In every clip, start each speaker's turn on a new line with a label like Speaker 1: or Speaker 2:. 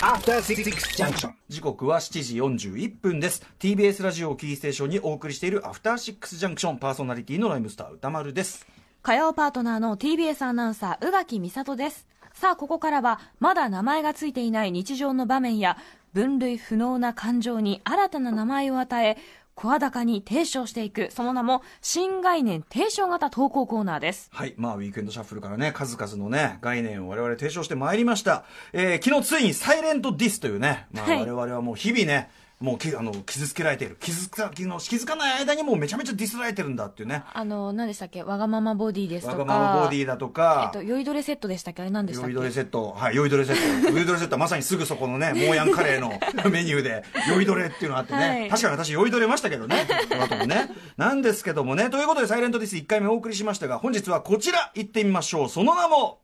Speaker 1: After Six Junction.
Speaker 2: 時刻は7時41分です。TBS ラジオをキーステーションにお送りしているアフターシックスジャンクションパーソナリティのライムスター歌丸です。
Speaker 3: 火曜パートナーの TBS アナウンサー宇垣美里です。さあここからはまだ名前がついていない日常の場面や分類不能な感情に新たな名前を与え声高に提唱していくその名も新概念提唱型投稿コーナーです
Speaker 2: はい。まあ、ウィークエンドシャッフルからね、数々のね、概念を我々提唱してまいりました。えー昨日ついにサイレントディスというね、まあ、
Speaker 3: はい
Speaker 2: 我々はもう日々ね、もうきあの傷つけられている。傷つか、気の気づかない間にもうめちゃめちゃディスられてるんだっていうね。
Speaker 3: あの何でしたっけ？わがままボディですとか
Speaker 2: わがままボディだと
Speaker 3: えっ
Speaker 2: か、
Speaker 3: と酔いどれセットでしたっけ？あれ何でしたっけ？
Speaker 2: 酔いどれセット。はい、酔いどれセット。酔いどれセットはまさにすぐそこのね、モーヤンカレーのメニューで、酔いどれっていうのがあってね。
Speaker 3: はい
Speaker 2: 確かに私酔いどれましたけどね。その後もね。なんですけどもね。ということで、サイレントディス1回目お送りしましたが、本日はこちら行ってみましょう。その名も、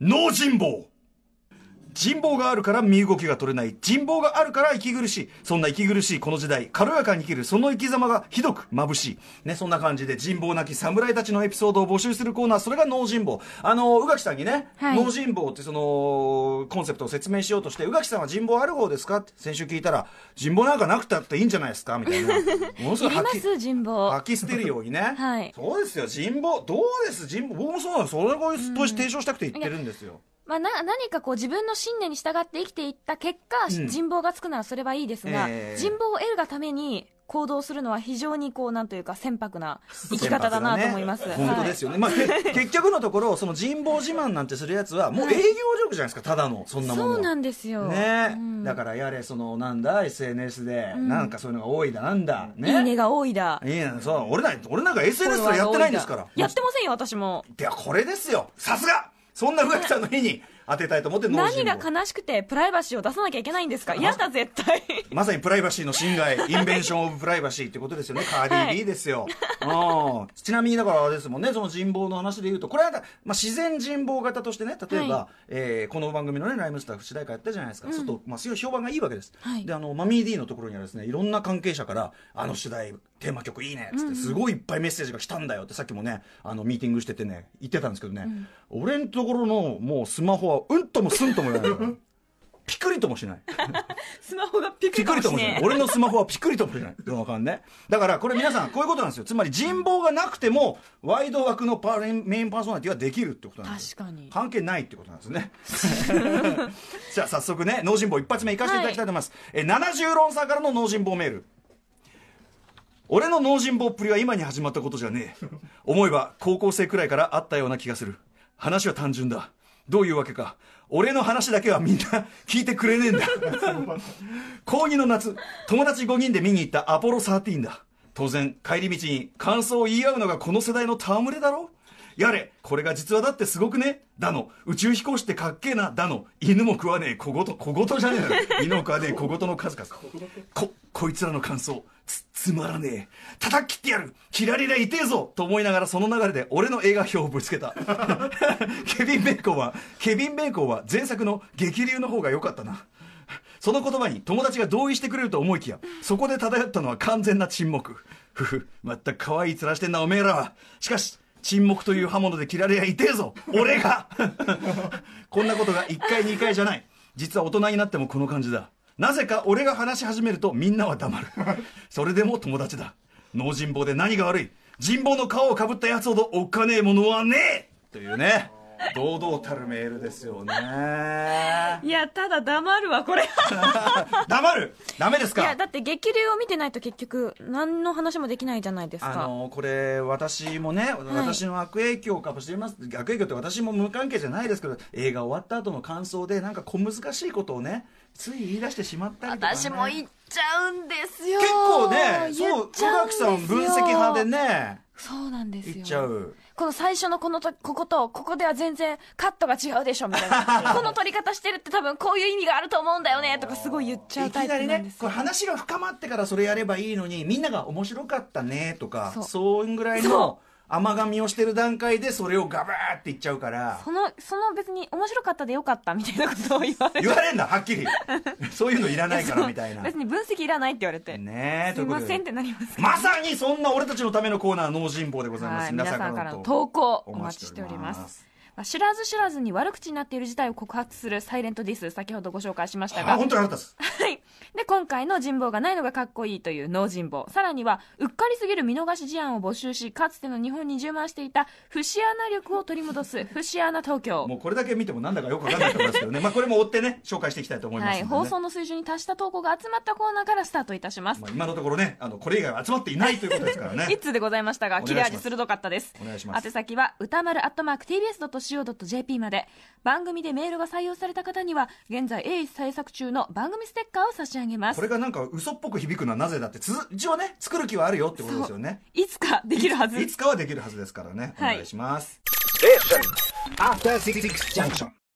Speaker 2: 脳人望。人望があるから身動きが取れない。人望があるから息苦しい。そんな息苦しいこの時代、軽やかに生きるその生き様がひどく眩しい。ね、そんな感じで人望なき侍たちのエピソードを募集するコーナー、それが脳人望。あの、宇垣さんにね、
Speaker 3: はい
Speaker 2: 脳人望ってその、コンセプトを説明しようとして、宇垣さんは人望ある方ですか？って先週聞いたら、人望なんかなくたっていいんじゃないですか？みたいな。ものすごい吐き
Speaker 3: 人望
Speaker 2: 吐き捨てるようにね。
Speaker 3: はい
Speaker 2: そうですよ、人望。どうです？人望。僕もそうなの。それを提唱したくて言ってるんですよ。
Speaker 3: まあ、な何かこう自分の信念に従って生きていった結果、
Speaker 2: うん。
Speaker 3: 人望がつくならそれはいいですが、
Speaker 2: えー
Speaker 3: 人望を得るがために行動するのは非常にこうなんというか船舶な生き方だなと思います、
Speaker 2: 本当ですよね、まあ、け結局のところその人望自慢なんてするやつはもう営業力じゃないですかただのそんなもの。は
Speaker 3: そうなんですよ、
Speaker 2: ね、
Speaker 3: うん。
Speaker 2: だからやれそのなんだ SNS で、
Speaker 3: ん。
Speaker 2: なんかそういうのが多いだなんだ。ね。
Speaker 3: いいねが多いだ。
Speaker 2: いいね。そう俺な俺なんか SNS すらやってないんですから。
Speaker 3: やってませんよ私も。
Speaker 2: ではこれですよ。さすがそんな宇垣さんの日に当てたいと思って
Speaker 3: 何
Speaker 2: 望
Speaker 3: が悲しくてプライバシーを出さなきゃいけないんですか？嫌だ絶対。
Speaker 2: まさにプライバシーの侵害、インベンション・オブ・プライバシーってことですよね、カーディー・ビーですよ。うん。ちなみに、だからあれですもんね、その人望の話で言うと、これは、まあ、自然人望型としてね、例えば、
Speaker 3: は
Speaker 2: えーこの番組のね、ライムスター主題歌やったじゃないですか。
Speaker 3: うん。
Speaker 2: ちょっと、まあ、すごい評判がいいわけです。
Speaker 3: はい。
Speaker 2: で、あの、マミー D のところにはですね、いろんな関係者から、あの主題、テーマ曲いいねっつって、すごいいっぱいメッセージが来たんだよって、さっきもね、あの、ミーティングしててね、言ってたんですけどね、俺のところの、もうスマホは、うんともすんともない。ピクリともしない。
Speaker 3: スマホがピクリともし
Speaker 2: ない。俺のスマホはピクリともしない。かんね。だから、これ皆さん、こういうことなんですよ。つまり人望がなくても、ワイド枠のパーメインパーソナリティはできるってことなんですよ。
Speaker 3: 確かに
Speaker 2: 関係ないってことなんですね。じゃあ、早速ね、脳人望一発目いかせていただきたいと思います。え、70論差からの脳人望メール。俺の脳人望っぷりは今に始まったことじゃねえ。思えば高校生くらいからあったような気がする。話は単純だ。どういうわけか。俺の話だけはみんな聞いてくれねえんだ。高2の夏、友達5人で見に行ったアポロ13だ。当然、帰り道に感想を言い合うのがこの世代の戯れだろやれ、これが実話だってすごくね？だの、宇宙飛行士ってかっけえなだの、犬も食わねえ小言、小言じゃねえのよ。犬も食わねえ小言の数々。こ、こいつらの感想、つ、つまらねえ。叩き切ってやるキラリラ痛えぞと思いながらその流れで俺の映画表をぶつけた。ケビン・ベーコンは、ケビン・ベーコンは前作の激流の方が良かったな。その言葉に友達が同意してくれると思いきや、そこで漂ったのは完全な沈黙。ふふ、まったく可愛い面してんなおめえらは。しかし、沈黙という刃物で切られやいてえぞ俺が こんなことが1回2回じゃない。実は大人になってもこの感じだ。なぜか俺が話し始めるとみんなは黙る。それでも友達だ。脳人望で何が悪い人望の皮をかぶったやつほどおっかねえものはねえというね、堂々たるメールですよね。
Speaker 3: いやただ黙るわこれ。
Speaker 2: 黙る？ダメですか？
Speaker 3: いやだって激流を見てないと結局何の話もできないじゃないですか。
Speaker 2: あのこれ私もね、私の悪影響かもしれません悪影響って私も無関係じゃないですけど映画終わった後の感想でなんか小難しいことをねつい言い出してしまったりとか、ね、
Speaker 3: 私も言っちゃうんですよ。
Speaker 2: 結構ね
Speaker 3: 言
Speaker 2: そう宇垣さん分析派でね
Speaker 3: そうなんですよ。
Speaker 2: 言っちゃう。
Speaker 3: この最初のこのとこことここでは全然カットが違うでしょみたいな。この撮り方してるって多分こういう意味があると思うんだよねとかすごい言っちゃう
Speaker 2: い
Speaker 3: タイプ
Speaker 2: きなりね
Speaker 3: なんですよ。
Speaker 2: これ話が深まってからそれやればいいのにみんなが面白かったねとか
Speaker 3: そう。
Speaker 2: そういうぐらい
Speaker 3: そ
Speaker 2: の甘噛みをしてる段階でそれをガバーって言っちゃうから。
Speaker 3: そのその別に面白かったでよかったみたいなことを言われて。
Speaker 2: 言われんだはっきり。そういうのいらないからみたいな。
Speaker 3: 別に分析いらないって言われて、
Speaker 2: ねえ
Speaker 3: すいませんってなります
Speaker 2: まさにそんな俺たちのためのコーナー脳人坊でございます、
Speaker 3: はい、皆さんからの投稿お待ちしておりますまあ知らず知らずに悪口になっている事態を告発するサイレントディス先ほどご紹介しました
Speaker 2: あ
Speaker 3: が
Speaker 2: 本当に腹立つ
Speaker 3: はい。で、今回の人望がないのがかっこいいという脳人望。さらには、うっかりすぎる見逃し事案を募集し、かつての日本に充満していた、節穴力を取り戻す、節穴東京。
Speaker 2: もうこれだけ見てもなんだかよくわかんないと思いますけどね まあこれも追ってね紹介していきたいと思います
Speaker 3: はい。放送の水準に達した投稿が集まったコーナーからスタートいたします。
Speaker 2: まあ、今のところねあのこれ以外は集まっていないということですからね
Speaker 3: 一通でございましたが、切れ味鋭かったです。
Speaker 2: お願いします
Speaker 3: 宛先は、歌丸アットマーク tbs.co.jp まで。番組でメールが採用された方には、現在鋭意制作中の番組ステッカーを差し上げます
Speaker 2: こ。れがなんか嘘っぽく響くのはなぜだってつ一応ね作る気はあるよってことですよね
Speaker 3: いつかできるはず。
Speaker 2: いつかはできるはずですからねお
Speaker 3: はい
Speaker 2: 願いします、
Speaker 1: After Six Junction.